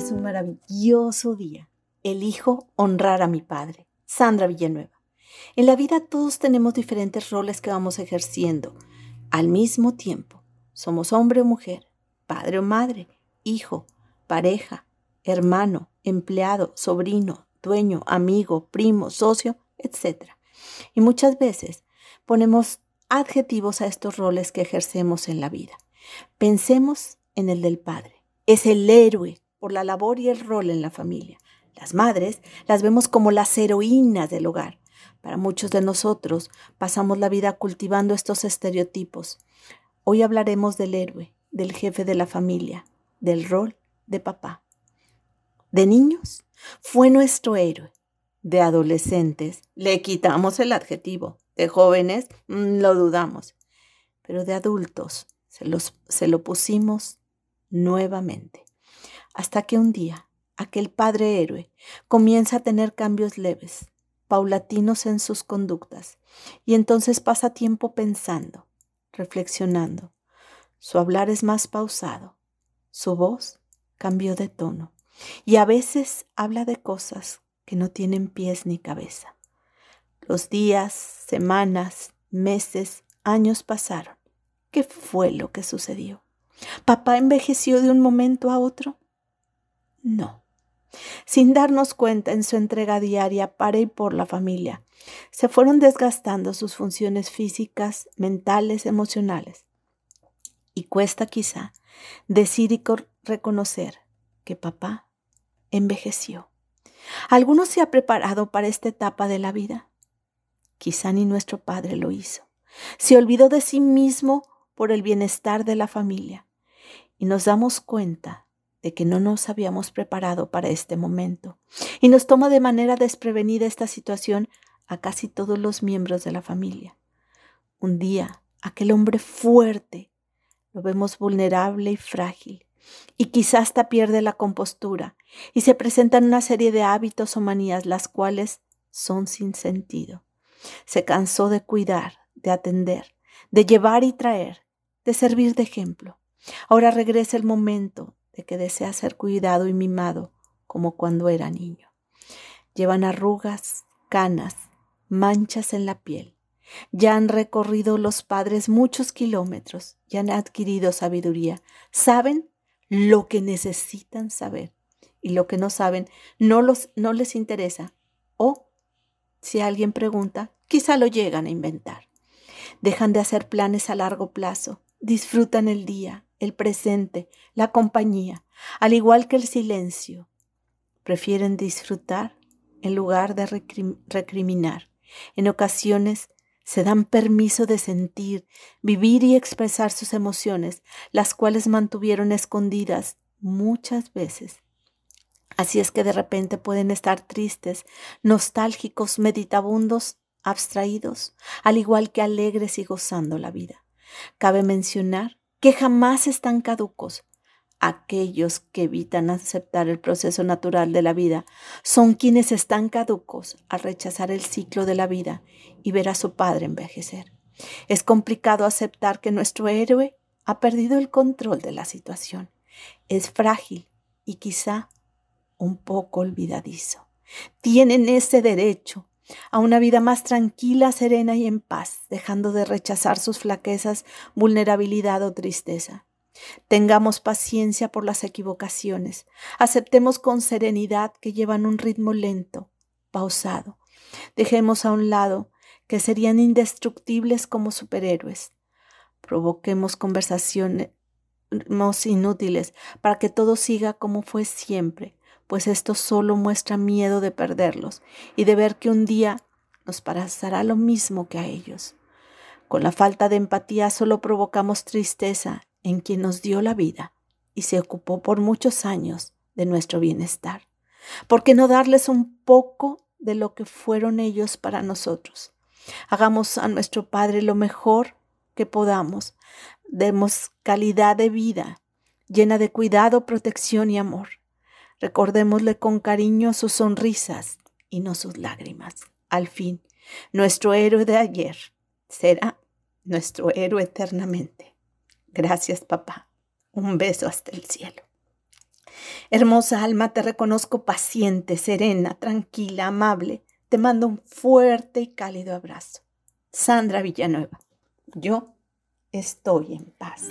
es un maravilloso día. Elijo honrar a mi padre. Sandra Villanueva. En la vida todos tenemos diferentes roles que vamos ejerciendo al mismo tiempo. Somos hombre o mujer, padre o madre, hijo, pareja, hermano, empleado, sobrino, dueño, amigo, primo, socio, etc. Y muchas veces ponemos adjetivos a estos roles que ejercemos en la vida. Pensemos en el del padre. Es el héroe por la labor y el rol en la familia. Las madres las vemos como las heroínas del hogar. Para muchos de nosotros pasamos la vida cultivando estos estereotipos. Hoy hablaremos del héroe, del jefe de la familia, del rol de papá. De niños, fue nuestro héroe. De adolescentes, le quitamos el adjetivo. De jóvenes, mm, lo dudamos. Pero de adultos, se, los, se lo pusimos nuevamente hasta que un día aquel padre héroe comienza a tener cambios leves, paulatinos en sus conductas, y entonces pasa tiempo pensando, reflexionando. Su hablar es más pausado, su voz cambió de tono, y a veces habla de cosas que no tienen pies ni cabeza. Los días, semanas, meses, años pasaron. ¿Qué fue lo que sucedió? ¿Papá envejeció de un momento a otro? No. Sin darnos cuenta en su entrega diaria para y por la familia, se fueron desgastando sus funciones físicas, mentales, emocionales. Y cuesta quizá decir y reconocer que papá envejeció. ¿Alguno se ha preparado para esta etapa de la vida? Quizá ni nuestro padre lo hizo. Se olvidó de sí mismo por el bienestar de la familia. Y nos damos cuenta de que no nos habíamos preparado para este momento. Y nos toma de manera desprevenida esta situación a casi todos los miembros de la familia. Un día, aquel hombre fuerte, lo vemos vulnerable y frágil, y quizás hasta pierde la compostura, y se presentan una serie de hábitos o manías las cuales son sin sentido. Se cansó de cuidar, de atender, de llevar y traer, de servir de ejemplo. Ahora regresa el momento de que desea ser cuidado y mimado como cuando era niño. Llevan arrugas, canas, manchas en la piel. Ya han recorrido los padres muchos kilómetros, ya han adquirido sabiduría, saben lo que necesitan saber y lo que no saben no, los, no les interesa o, si alguien pregunta, quizá lo llegan a inventar. Dejan de hacer planes a largo plazo, disfrutan el día, el presente, la compañía, al igual que el silencio. Prefieren disfrutar en lugar de recriminar. En ocasiones se dan permiso de sentir, vivir y expresar sus emociones, las cuales mantuvieron escondidas muchas veces. Así es que de repente pueden estar tristes, nostálgicos, meditabundos, abstraídos, al igual que alegres y gozando la vida. Cabe mencionar que jamás están caducos. Aquellos que evitan aceptar el proceso natural de la vida son quienes están caducos al rechazar el ciclo de la vida y ver a su padre envejecer. Es complicado aceptar que nuestro héroe ha perdido el control de la situación. Es frágil y quizá un poco olvidadizo. Tienen ese derecho a una vida más tranquila, serena y en paz, dejando de rechazar sus flaquezas, vulnerabilidad o tristeza. Tengamos paciencia por las equivocaciones, aceptemos con serenidad que llevan un ritmo lento, pausado. Dejemos a un lado que serían indestructibles como superhéroes. Provoquemos conversaciones inútiles para que todo siga como fue siempre, pues esto solo muestra miedo de perderlos y de ver que un día nos pasará lo mismo que a ellos. Con la falta de empatía solo provocamos tristeza en quien nos dio la vida y se ocupó por muchos años de nuestro bienestar. ¿Por qué no darles un poco de lo que fueron ellos para nosotros? Hagamos a nuestro Padre lo mejor que podamos. Demos calidad de vida llena de cuidado, protección y amor. Recordémosle con cariño sus sonrisas y no sus lágrimas. Al fin, nuestro héroe de ayer será nuestro héroe eternamente. Gracias, papá. Un beso hasta el cielo. Hermosa alma, te reconozco paciente, serena, tranquila, amable. Te mando un fuerte y cálido abrazo. Sandra Villanueva. Yo estoy en paz.